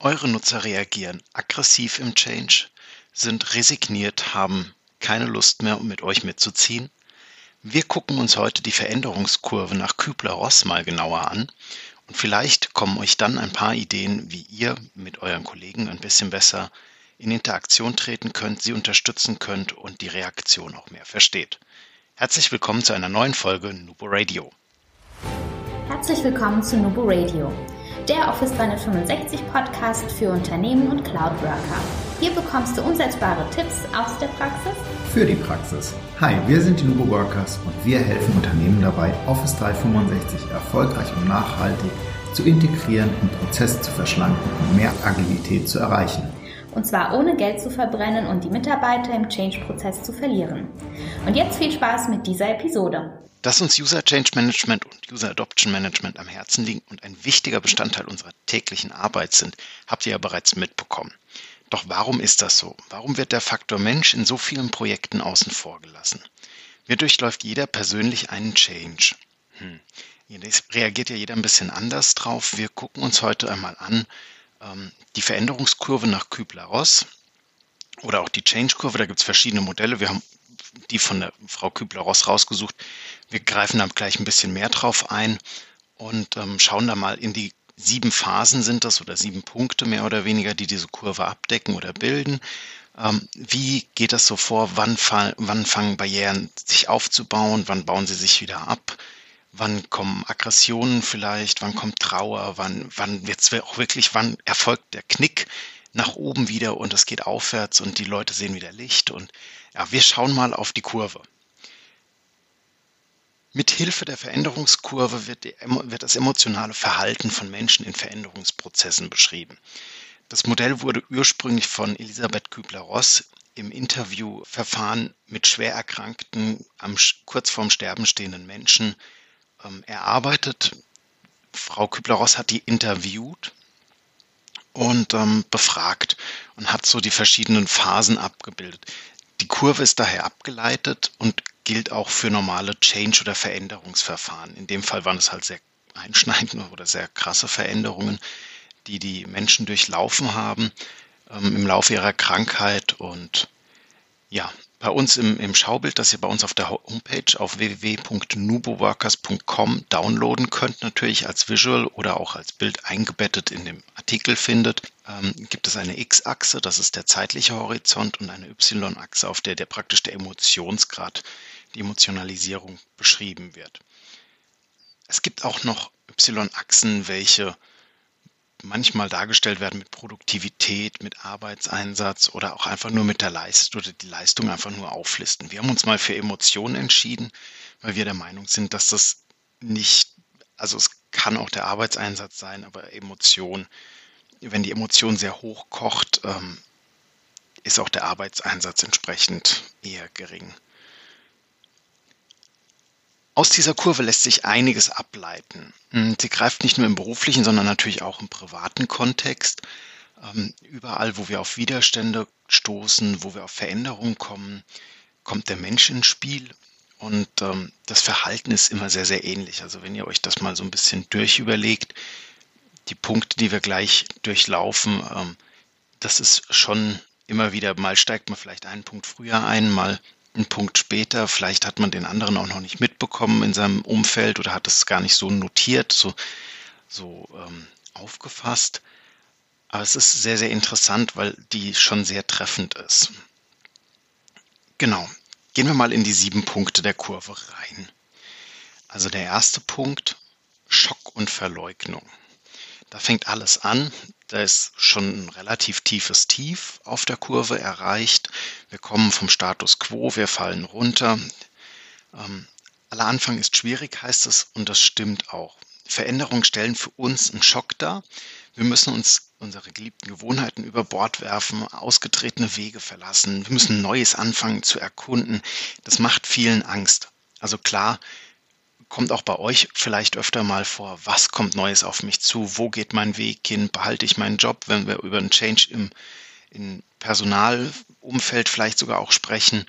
Eure Nutzer reagieren aggressiv im Change, sind resigniert, haben keine Lust mehr, um mit euch mitzuziehen. Wir gucken uns heute die Veränderungskurve nach Kübler-Ross mal genauer an und vielleicht kommen euch dann ein paar Ideen, wie ihr mit euren Kollegen ein bisschen besser in Interaktion treten könnt, sie unterstützen könnt und die Reaktion auch mehr versteht. Herzlich willkommen zu einer neuen Folge Nubo Radio. Herzlich willkommen zu Nubo Radio der Office 365 Podcast für Unternehmen und Cloud Worker. Hier bekommst du umsetzbare Tipps aus der Praxis für die Praxis. Hi, wir sind die Nubo Workers und wir helfen Unternehmen dabei, Office 365 erfolgreich und nachhaltig zu integrieren und Prozesse zu verschlanken und mehr Agilität zu erreichen. Und zwar ohne Geld zu verbrennen und die Mitarbeiter im Change-Prozess zu verlieren. Und jetzt viel Spaß mit dieser Episode. Dass uns User Change Management und User Adoption Management am Herzen liegen und ein wichtiger Bestandteil unserer täglichen Arbeit sind, habt ihr ja bereits mitbekommen. Doch warum ist das so? Warum wird der Faktor Mensch in so vielen Projekten außen vor gelassen? Mir durchläuft jeder persönlich einen Change. Hm. reagiert ja jeder ein bisschen anders drauf. Wir gucken uns heute einmal an die Veränderungskurve nach Kübler-Ross oder auch die Change-Kurve. Da gibt es verschiedene Modelle. Wir haben die von der Frau Kübler-Ross rausgesucht. Wir greifen da gleich ein bisschen mehr drauf ein und ähm, schauen da mal in die sieben Phasen sind das oder sieben Punkte mehr oder weniger, die diese Kurve abdecken oder bilden. Ähm, wie geht das so vor? Wann, wann fangen Barrieren sich aufzubauen? Wann bauen sie sich wieder ab? Wann kommen Aggressionen vielleicht? Wann kommt Trauer? Wann, wann wird es auch wirklich, wann erfolgt der Knick nach oben wieder und es geht aufwärts und die Leute sehen wieder Licht und ja, wir schauen mal auf die Kurve. Mit Hilfe der Veränderungskurve wird, die, wird, das emotionale Verhalten von Menschen in Veränderungsprozessen beschrieben. Das Modell wurde ursprünglich von Elisabeth Kübler-Ross im Interviewverfahren mit schwer erkrankten, am, kurz vorm Sterben stehenden Menschen ähm, erarbeitet. Frau Kübler-Ross hat die interviewt und ähm, befragt und hat so die verschiedenen Phasen abgebildet. Die Kurve ist daher abgeleitet und gilt auch für normale Change- oder Veränderungsverfahren. In dem Fall waren es halt sehr einschneidende oder sehr krasse Veränderungen, die die Menschen durchlaufen haben ähm, im Laufe ihrer Krankheit. Und ja, bei uns im, im Schaubild, das ihr bei uns auf der Homepage auf www.nuboworkers.com downloaden könnt, natürlich als Visual oder auch als Bild eingebettet in dem Artikel findet, ähm, gibt es eine X-Achse, das ist der zeitliche Horizont, und eine Y-Achse, auf der der praktisch der Emotionsgrad, die Emotionalisierung beschrieben wird. Es gibt auch noch Y-Achsen, welche manchmal dargestellt werden mit Produktivität, mit Arbeitseinsatz oder auch einfach nur mit der Leistung oder die Leistung einfach nur auflisten. Wir haben uns mal für Emotionen entschieden, weil wir der Meinung sind, dass das nicht, also es kann auch der Arbeitseinsatz sein, aber Emotion, wenn die Emotion sehr hoch kocht, ähm, ist auch der Arbeitseinsatz entsprechend eher gering. Aus dieser Kurve lässt sich einiges ableiten. Hm, sie greift nicht nur im beruflichen, sondern natürlich auch im privaten Kontext. Ähm, überall, wo wir auf Widerstände stoßen, wo wir auf Veränderungen kommen, kommt der Mensch ins Spiel. Und ähm, das Verhalten ist immer sehr, sehr ähnlich. Also wenn ihr euch das mal so ein bisschen durchüberlegt, die Punkte, die wir gleich durchlaufen, ähm, das ist schon immer wieder, mal steigt man vielleicht einen Punkt früher ein, mal einen Punkt später, vielleicht hat man den anderen auch noch nicht mitbekommen in seinem Umfeld oder hat es gar nicht so notiert, so, so ähm, aufgefasst. Aber es ist sehr, sehr interessant, weil die schon sehr treffend ist. Genau. Gehen wir mal in die sieben Punkte der Kurve rein. Also der erste Punkt, Schock und Verleugnung. Da fängt alles an. Da ist schon ein relativ tiefes Tief auf der Kurve erreicht. Wir kommen vom Status quo, wir fallen runter. Ähm, aller Anfang ist schwierig, heißt es, und das stimmt auch. Veränderungen stellen für uns einen Schock dar. Wir müssen uns unsere geliebten Gewohnheiten über Bord werfen, ausgetretene Wege verlassen. Wir müssen Neues anfangen zu erkunden. Das macht vielen Angst. Also klar, kommt auch bei euch vielleicht öfter mal vor, was kommt Neues auf mich zu, wo geht mein Weg hin, behalte ich meinen Job, wenn wir über einen Change im, im Personalumfeld vielleicht sogar auch sprechen.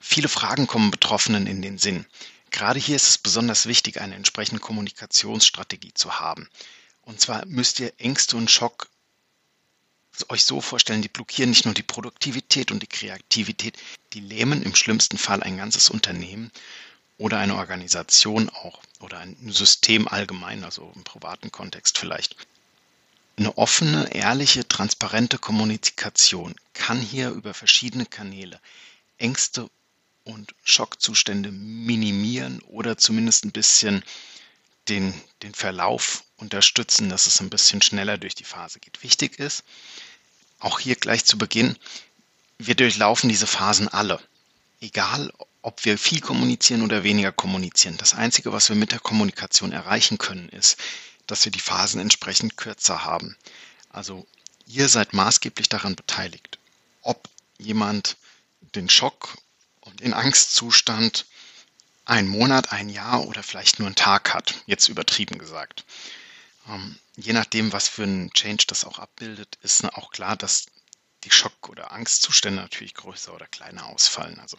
Viele Fragen kommen Betroffenen in den Sinn. Gerade hier ist es besonders wichtig, eine entsprechende Kommunikationsstrategie zu haben. Und zwar müsst ihr Ängste und Schock euch so vorstellen, die blockieren nicht nur die Produktivität und die Kreativität, die lähmen im schlimmsten Fall ein ganzes Unternehmen oder eine Organisation auch oder ein System allgemein, also im privaten Kontext vielleicht. Eine offene, ehrliche, transparente Kommunikation kann hier über verschiedene Kanäle Ängste und Schockzustände minimieren oder zumindest ein bisschen den, den Verlauf unterstützen, dass es ein bisschen schneller durch die Phase geht. Wichtig ist, auch hier gleich zu Beginn, wir durchlaufen diese Phasen alle. Egal, ob wir viel kommunizieren oder weniger kommunizieren. Das Einzige, was wir mit der Kommunikation erreichen können, ist, dass wir die Phasen entsprechend kürzer haben. Also ihr seid maßgeblich daran beteiligt, ob jemand den Schock und den Angstzustand einen Monat, ein Jahr oder vielleicht nur einen Tag hat, jetzt übertrieben gesagt. Ähm, je nachdem, was für ein Change das auch abbildet, ist auch klar, dass die Schock- oder Angstzustände natürlich größer oder kleiner ausfallen. Also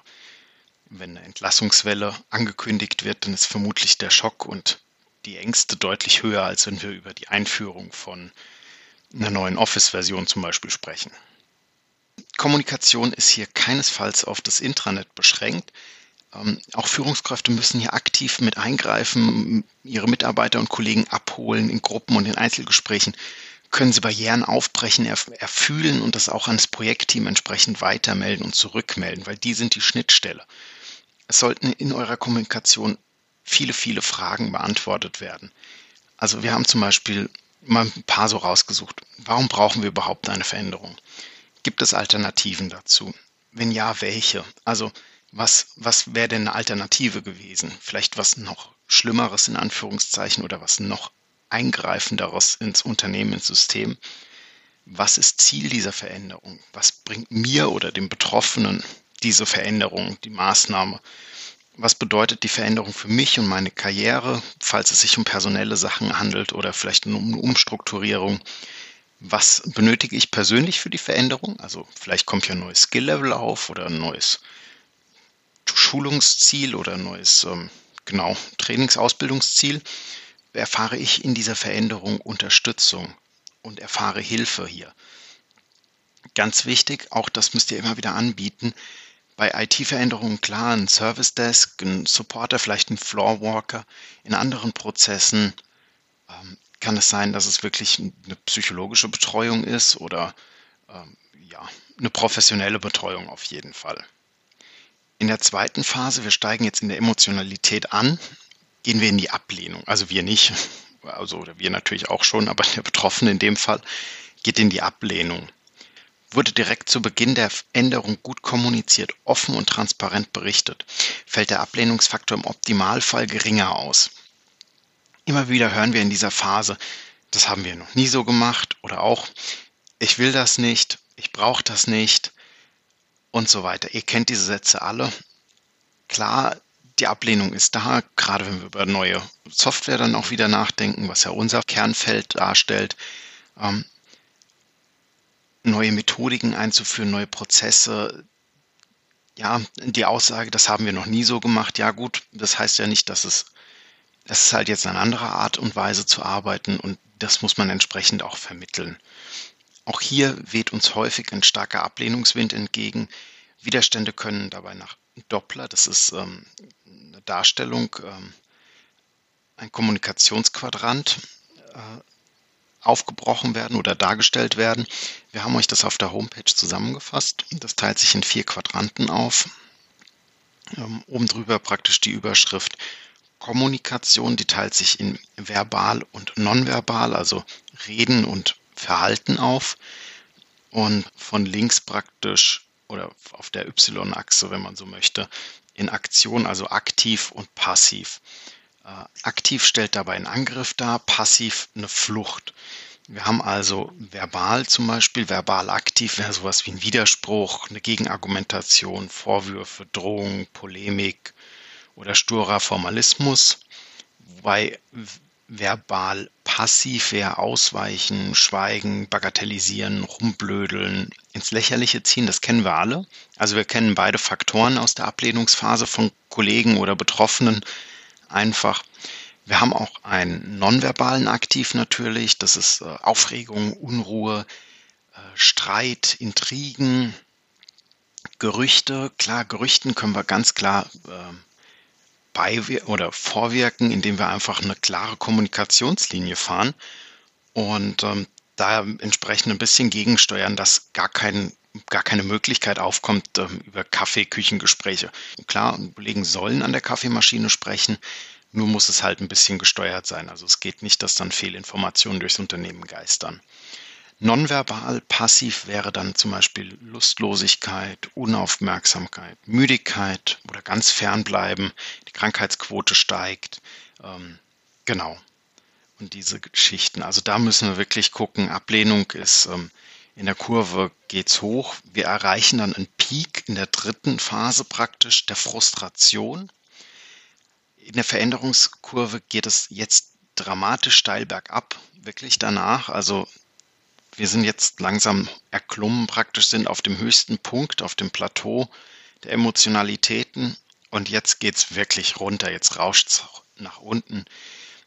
wenn eine Entlassungswelle angekündigt wird, dann ist vermutlich der Schock und die Ängste deutlich höher, als wenn wir über die Einführung von einer neuen Office-Version zum Beispiel sprechen. Kommunikation ist hier keinesfalls auf das Intranet beschränkt. Ähm, auch Führungskräfte müssen hier aktiv mit eingreifen, ihre Mitarbeiter und Kollegen abholen in Gruppen und in Einzelgesprächen. Können sie Barrieren aufbrechen, erfühlen und das auch ans Projektteam entsprechend weitermelden und zurückmelden, weil die sind die Schnittstelle. Es sollten in eurer Kommunikation viele, viele Fragen beantwortet werden. Also wir haben zum Beispiel mal ein paar so rausgesucht. Warum brauchen wir überhaupt eine Veränderung? Gibt es Alternativen dazu? Wenn ja, welche? Also was, was wäre denn eine Alternative gewesen? Vielleicht was noch Schlimmeres in Anführungszeichen oder was noch ins Unternehmen, ins System? Was ist Ziel dieser Veränderung? Was bringt mir oder dem Betroffenen diese Veränderung, die Maßnahme? was bedeutet die Veränderung für mich und meine Karriere, falls es sich um personelle Sachen handelt oder vielleicht um eine Umstrukturierung. Was benötige ich persönlich für die Veränderung? Also vielleicht kommt ja ein neues Skill-Level auf oder ein neues Schulungsziel oder ein neues, ähm, genau, Trainingsausbildungsziel. Erfahre ich in dieser Veränderung Unterstützung und erfahre Hilfe hier. Ganz wichtig, auch das müsst ihr immer wieder anbieten, bei IT-Veränderungen klar ein Service Desk, ein Supporter, vielleicht ein Floorwalker. In anderen Prozessen ähm, kann es sein, dass es wirklich eine psychologische Betreuung ist oder ähm, ja, eine professionelle Betreuung auf jeden Fall. In der zweiten Phase, wir steigen jetzt in der Emotionalität an, gehen wir in die Ablehnung. Also wir nicht, also wir natürlich auch schon, aber der Betroffene in dem Fall geht in die Ablehnung wurde direkt zu Beginn der Änderung gut kommuniziert, offen und transparent berichtet, fällt der Ablehnungsfaktor im Optimalfall geringer aus. Immer wieder hören wir in dieser Phase, das haben wir noch nie so gemacht oder auch, ich will das nicht, ich brauche das nicht und so weiter. Ihr kennt diese Sätze alle. Klar, die Ablehnung ist da, gerade wenn wir über neue Software dann auch wieder nachdenken, was ja unser Kernfeld darstellt. Ähm, neue Methodiken einzuführen, neue Prozesse. Ja, die Aussage, das haben wir noch nie so gemacht. Ja gut, das heißt ja nicht, dass es, es ist halt jetzt eine andere Art und Weise zu arbeiten und das muss man entsprechend auch vermitteln. Auch hier weht uns häufig ein starker Ablehnungswind entgegen. Widerstände können dabei nach Doppler, das ist ähm, eine Darstellung, ähm, ein Kommunikationsquadrant, äh, aufgebrochen werden oder dargestellt werden. Wir haben euch das auf der Homepage zusammengefasst. Das teilt sich in vier Quadranten auf. Ähm, oben drüber praktisch die Überschrift Kommunikation, die teilt sich in verbal und nonverbal, also Reden und Verhalten auf. Und von links praktisch oder auf der Y-Achse, wenn man so möchte, in Aktion, also aktiv und passiv. Äh, aktiv stellt dabei einen Angriff dar, passiv eine Flucht. Wir haben also verbal zum Beispiel, verbal aktiv wäre sowas wie ein Widerspruch, eine Gegenargumentation, Vorwürfe, Drohung, Polemik oder sturer Formalismus. Wobei verbal passiv wäre ausweichen, schweigen, bagatellisieren, rumblödeln, ins Lächerliche ziehen, das kennen wir alle. Also wir kennen beide Faktoren aus der Ablehnungsphase von Kollegen oder Betroffenen einfach. Wir haben auch einen nonverbalen Aktiv natürlich, das ist äh, Aufregung, Unruhe, äh, Streit, Intrigen, Gerüchte. Klar, Gerüchten können wir ganz klar äh, beiwirken oder vorwirken, indem wir einfach eine klare Kommunikationslinie fahren und ähm, da entsprechend ein bisschen gegensteuern, dass gar kein gar keine Möglichkeit aufkommt ähm, über Kaffeeküchengespräche. Klar, Kollegen sollen an der Kaffeemaschine sprechen, nur muss es halt ein bisschen gesteuert sein. Also es geht nicht, dass dann Fehlinformationen durchs Unternehmen geistern. Nonverbal passiv wäre dann zum Beispiel Lustlosigkeit, Unaufmerksamkeit, Müdigkeit oder ganz fernbleiben. Die Krankheitsquote steigt. Ähm, genau. Und diese Geschichten. Also da müssen wir wirklich gucken. Ablehnung ist ähm, in der Kurve geht's hoch. Wir erreichen dann einen Peak in der dritten Phase praktisch der Frustration. In der Veränderungskurve geht es jetzt dramatisch steil bergab, wirklich danach. Also wir sind jetzt langsam erklommen, praktisch sind auf dem höchsten Punkt, auf dem Plateau der Emotionalitäten. Und jetzt geht es wirklich runter, jetzt rauscht es nach unten.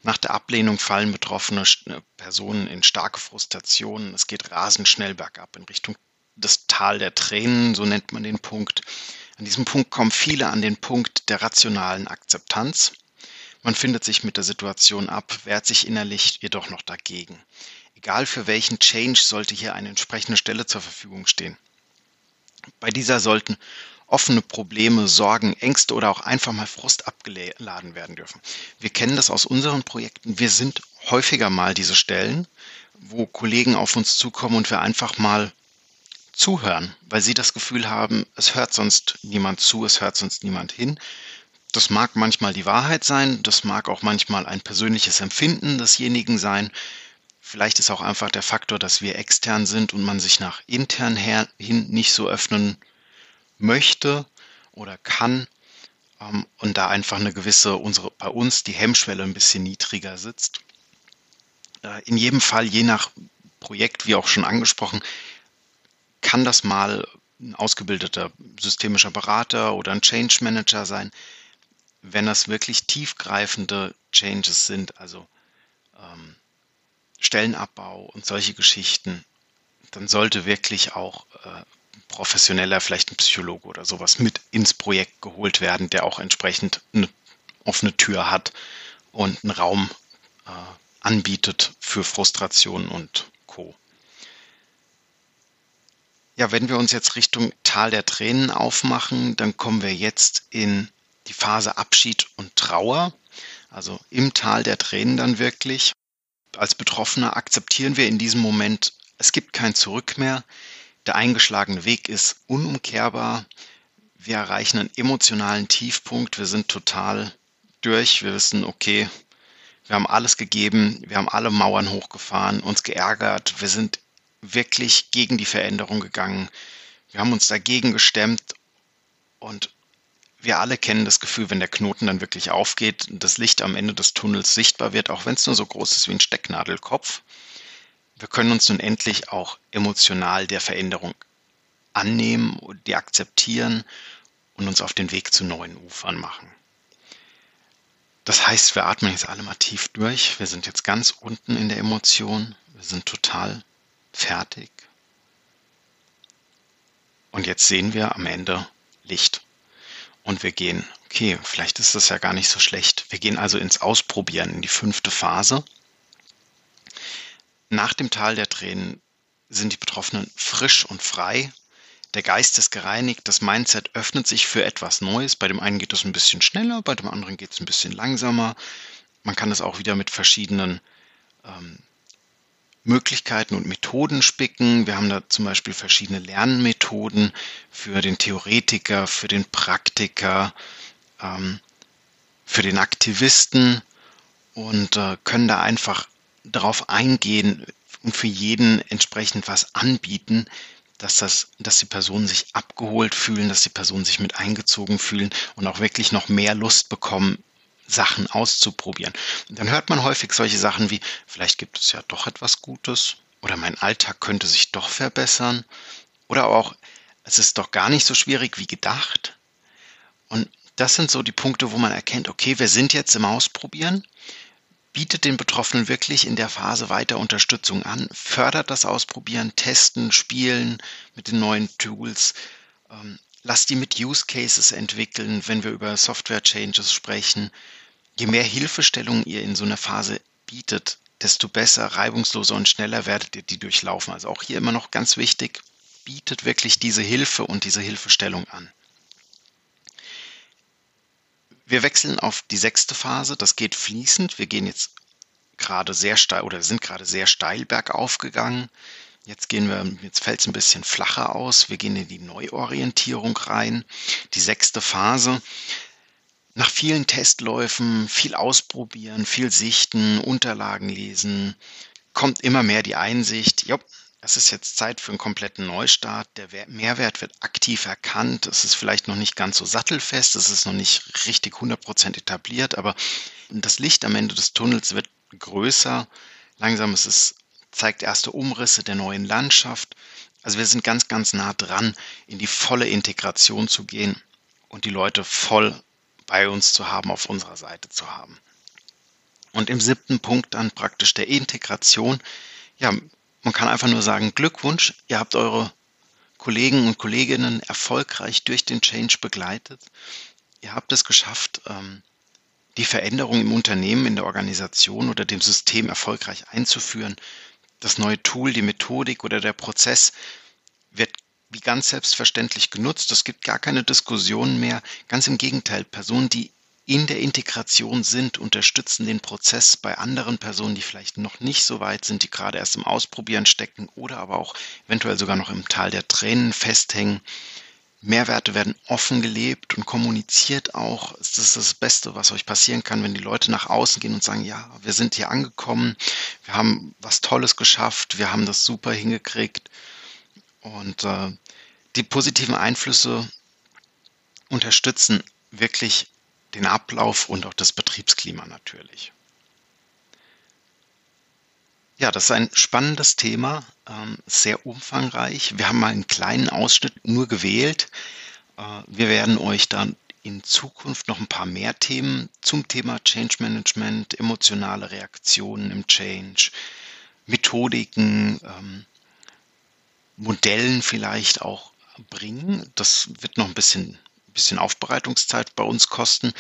Nach der Ablehnung fallen betroffene äh, Personen in starke Frustrationen. Es geht rasend schnell bergab in Richtung des Tal der Tränen, so nennt man den Punkt. An diesem Punkt kommen viele an den Punkt der rationalen Akzeptanz. Man findet sich mit der Situation ab, wehrt sich innerlich jedoch noch dagegen. Egal für welchen Change sollte hier eine entsprechende Stelle zur Verfügung stehen. Bei dieser sollten offene Probleme, Sorgen, Ängste oder auch einfach mal Frust abgeladen werden dürfen. Wir kennen das aus unseren Projekten. Wir sind häufiger mal diese Stellen, wo Kollegen auf uns zukommen und wir einfach mal zuhören, weil sie das Gefühl haben, es hört sonst niemand zu, es hört sonst niemand hin. Das mag manchmal die Wahrheit sein, das mag auch manchmal ein persönliches Empfinden desjenigen sein. Vielleicht ist auch einfach der Faktor, dass wir extern sind und man sich nach intern hin nicht so öffnen möchte oder kann ähm, und da einfach eine gewisse, unsere, bei uns die Hemmschwelle ein bisschen niedriger sitzt. Äh, in jedem Fall, je nach Projekt, wie auch schon angesprochen, kann das mal ein ausgebildeter systemischer Berater oder ein Change Manager sein. Wenn das wirklich tiefgreifende Changes sind, also ähm, Stellenabbau und solche Geschichten, dann sollte wirklich auch äh, professioneller, vielleicht ein Psychologe oder sowas mit ins Projekt geholt werden, der auch entsprechend eine offene Tür hat und einen Raum äh, anbietet für Frustration und Co. Ja, wenn wir uns jetzt Richtung Tal der Tränen aufmachen, dann kommen wir jetzt in die Phase Abschied und Trauer, also im Tal der Tränen dann wirklich. Als Betroffener akzeptieren wir in diesem Moment, es gibt kein Zurück mehr. Der eingeschlagene Weg ist unumkehrbar. Wir erreichen einen emotionalen Tiefpunkt. Wir sind total durch. Wir wissen, okay, wir haben alles gegeben. Wir haben alle Mauern hochgefahren, uns geärgert. Wir sind wirklich gegen die Veränderung gegangen. Wir haben uns dagegen gestemmt und wir alle kennen das Gefühl, wenn der Knoten dann wirklich aufgeht und das Licht am Ende des Tunnels sichtbar wird, auch wenn es nur so groß ist wie ein Stecknadelkopf. Wir können uns nun endlich auch emotional der Veränderung annehmen, die akzeptieren und uns auf den Weg zu neuen Ufern machen. Das heißt, wir atmen jetzt alle mal tief durch. Wir sind jetzt ganz unten in der Emotion. Wir sind total fertig. Und jetzt sehen wir am Ende Licht. Und wir gehen, okay, vielleicht ist das ja gar nicht so schlecht. Wir gehen also ins Ausprobieren, in die fünfte Phase. Nach dem Tal der Tränen sind die Betroffenen frisch und frei. Der Geist ist gereinigt, das Mindset öffnet sich für etwas Neues. Bei dem einen geht es ein bisschen schneller, bei dem anderen geht es ein bisschen langsamer. Man kann es auch wieder mit verschiedenen ähm, Möglichkeiten und Methoden spicken. Wir haben da zum Beispiel verschiedene Lernmethoden für den Theoretiker, für den Praktiker, ähm, für den Aktivisten und äh, können da einfach darauf eingehen und für jeden entsprechend was anbieten, dass das, dass die Personen sich abgeholt fühlen, dass die Personen sich mit eingezogen fühlen und auch wirklich noch mehr Lust bekommen, Sachen auszuprobieren. Und dann hört man häufig solche Sachen wie, vielleicht gibt es ja doch etwas Gutes oder mein Alltag könnte sich doch verbessern oder auch, es ist doch gar nicht so schwierig wie gedacht. Und das sind so die Punkte, wo man erkennt, okay, wir sind jetzt im Ausprobieren bietet den Betroffenen wirklich in der Phase weiter Unterstützung an, fördert das Ausprobieren, Testen, Spielen mit den neuen Tools, lasst die mit Use Cases entwickeln, wenn wir über Software Changes sprechen. Je mehr Hilfestellung ihr in so einer Phase bietet, desto besser, reibungsloser und schneller werdet ihr die durchlaufen. Also auch hier immer noch ganz wichtig, bietet wirklich diese Hilfe und diese Hilfestellung an. Wir wechseln auf die sechste Phase. Das geht fließend. Wir gehen jetzt gerade sehr steil oder sind gerade sehr steil bergauf gegangen. Jetzt gehen wir, jetzt fällt es ein bisschen flacher aus. Wir gehen in die Neuorientierung rein. Die sechste Phase. Nach vielen Testläufen, viel ausprobieren, viel sichten, Unterlagen lesen, kommt immer mehr die Einsicht, jo, es ist jetzt Zeit für einen kompletten Neustart. Der Mehrwert wird aktiv erkannt. Es ist vielleicht noch nicht ganz so sattelfest. Es ist noch nicht richtig 100% etabliert, aber das Licht am Ende des Tunnels wird größer. Langsam ist es, zeigt erste Umrisse der neuen Landschaft. Also wir sind ganz, ganz nah dran, in die volle Integration zu gehen und die Leute voll bei uns zu haben, auf unserer Seite zu haben. Und im siebten Punkt dann praktisch der Integration. Ja, man kann einfach nur sagen, Glückwunsch, ihr habt eure Kollegen und Kolleginnen erfolgreich durch den Change begleitet. Ihr habt es geschafft, ähm, die Veränderung im Unternehmen, in der Organisation oder dem System erfolgreich einzuführen. Das neue Tool, die Methodik oder der Prozess wird wie ganz selbstverständlich genutzt. Es gibt gar keine Diskussion mehr. Ganz im Gegenteil, Personen, die in der Integration sind, unterstützen den Prozess bei anderen Personen, die vielleicht noch nicht so weit sind, die gerade erst im Ausprobieren stecken oder aber auch eventuell sogar noch im Tal der Tränen festhängen. Mehrwerte werden offen gelebt und kommuniziert auch. Das ist das Beste, was euch passieren kann, wenn die Leute nach außen gehen und sagen, ja, wir sind hier angekommen, wir haben was Tolles geschafft, wir haben das super hingekriegt. Und äh, die positiven Einflüsse unterstützen wirklich den Ablauf und auch das Betriebsklima natürlich. Ja, das ist ein spannendes Thema, ähm, sehr umfangreich. Wir haben mal einen kleinen Ausschnitt nur gewählt. Äh, wir werden euch dann in Zukunft noch ein paar mehr Themen zum Thema Change Management, emotionale Reaktionen im Change, Methodiken, ähm, Modellen vielleicht auch bringen. Das wird noch ein bisschen bisschen Aufbereitungszeit bei uns kosten.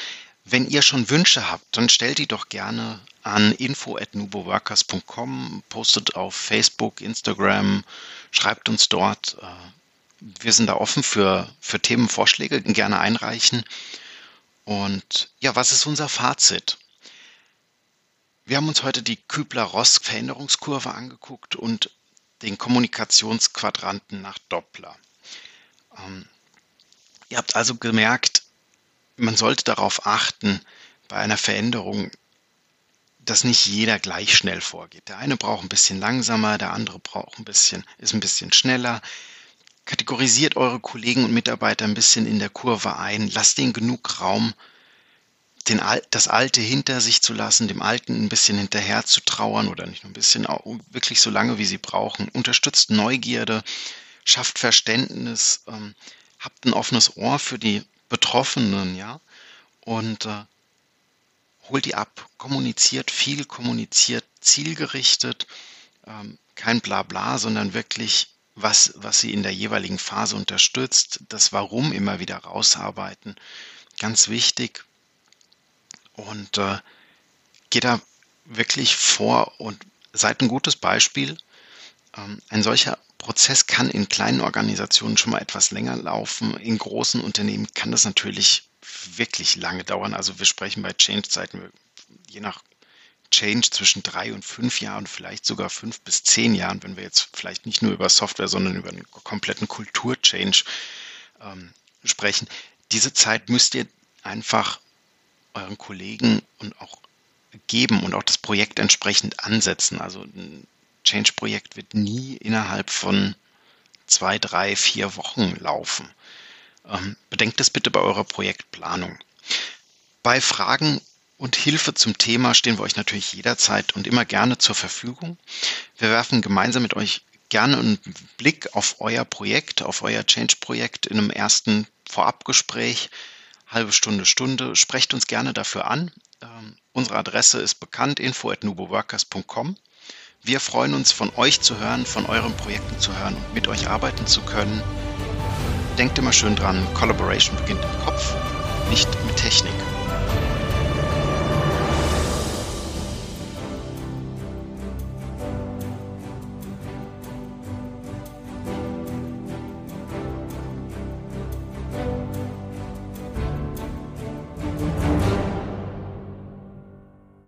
Wenn ihr schon Wünsche habt, dann stellt die doch gerne an info@nuboworkers.com, postet auf Facebook, Instagram, schreibt uns dort. Äh, wir sind da offen für, für Themenvorschläge, gerne einreichen. Und ja, was ist unser Fazit? Wir haben uns heute die Kübler-Ross-Veränderungskurve angeguckt und den Kommunikationsquadranten nach Doppler. Ähm, Ihr habt also gemerkt, man sollte darauf achten, bei einer Veränderung, dass nicht jeder gleich schnell vorgeht. Der eine braucht ein bisschen langsamer, der andere braucht ein bisschen, ist ein bisschen schneller. Kategorisiert eure Kollegen und Mitarbeiter ein bisschen in der Kurve ein, lasst ihnen genug Raum, den, das Alte hinter sich zu lassen, dem Alten ein bisschen hinterher zu trauern oder nicht nur ein bisschen, wirklich so lange, wie sie brauchen. Unterstützt Neugierde, schafft Verständnis, ähm, habt ein offenes Ohr für die Betroffenen, ja, und äh, holt die ab, kommuniziert viel, kommuniziert zielgerichtet, ähm, kein Blabla, sondern wirklich was, was sie in der jeweiligen Phase unterstützt, das Warum immer wieder rausarbeiten, ganz wichtig. Und äh, geht da wirklich vor und seid ein gutes Beispiel. Ähm, ein solcher Prozess kann in kleinen Organisationen schon mal etwas länger laufen. In großen Unternehmen kann das natürlich wirklich lange dauern. Also wir sprechen bei Change-Zeiten je nach Change zwischen drei und fünf Jahren, vielleicht sogar fünf bis zehn Jahren, wenn wir jetzt vielleicht nicht nur über Software, sondern über einen kompletten Kultur-Change ähm, sprechen. Diese Zeit müsst ihr einfach euren Kollegen und auch geben und auch das Projekt entsprechend ansetzen. Also ein Change-Projekt wird nie innerhalb von zwei, drei, vier Wochen laufen. Ähm, bedenkt das bitte bei eurer Projektplanung. Bei Fragen und Hilfe zum Thema stehen wir euch natürlich jederzeit und immer gerne zur Verfügung. Wir werfen gemeinsam mit euch gerne einen Blick auf euer Projekt, auf euer Change-Projekt in einem ersten Vorabgespräch, halbe Stunde, Stunde. Sprecht uns gerne dafür an. Ähm, unsere Adresse ist bekannt, info at nuboworkers.com. Wir freuen uns, von euch zu hören, von euren Projekten zu hören und mit euch arbeiten zu können. Denkt immer schön dran, Collaboration beginnt im Kopf, nicht mit Technik.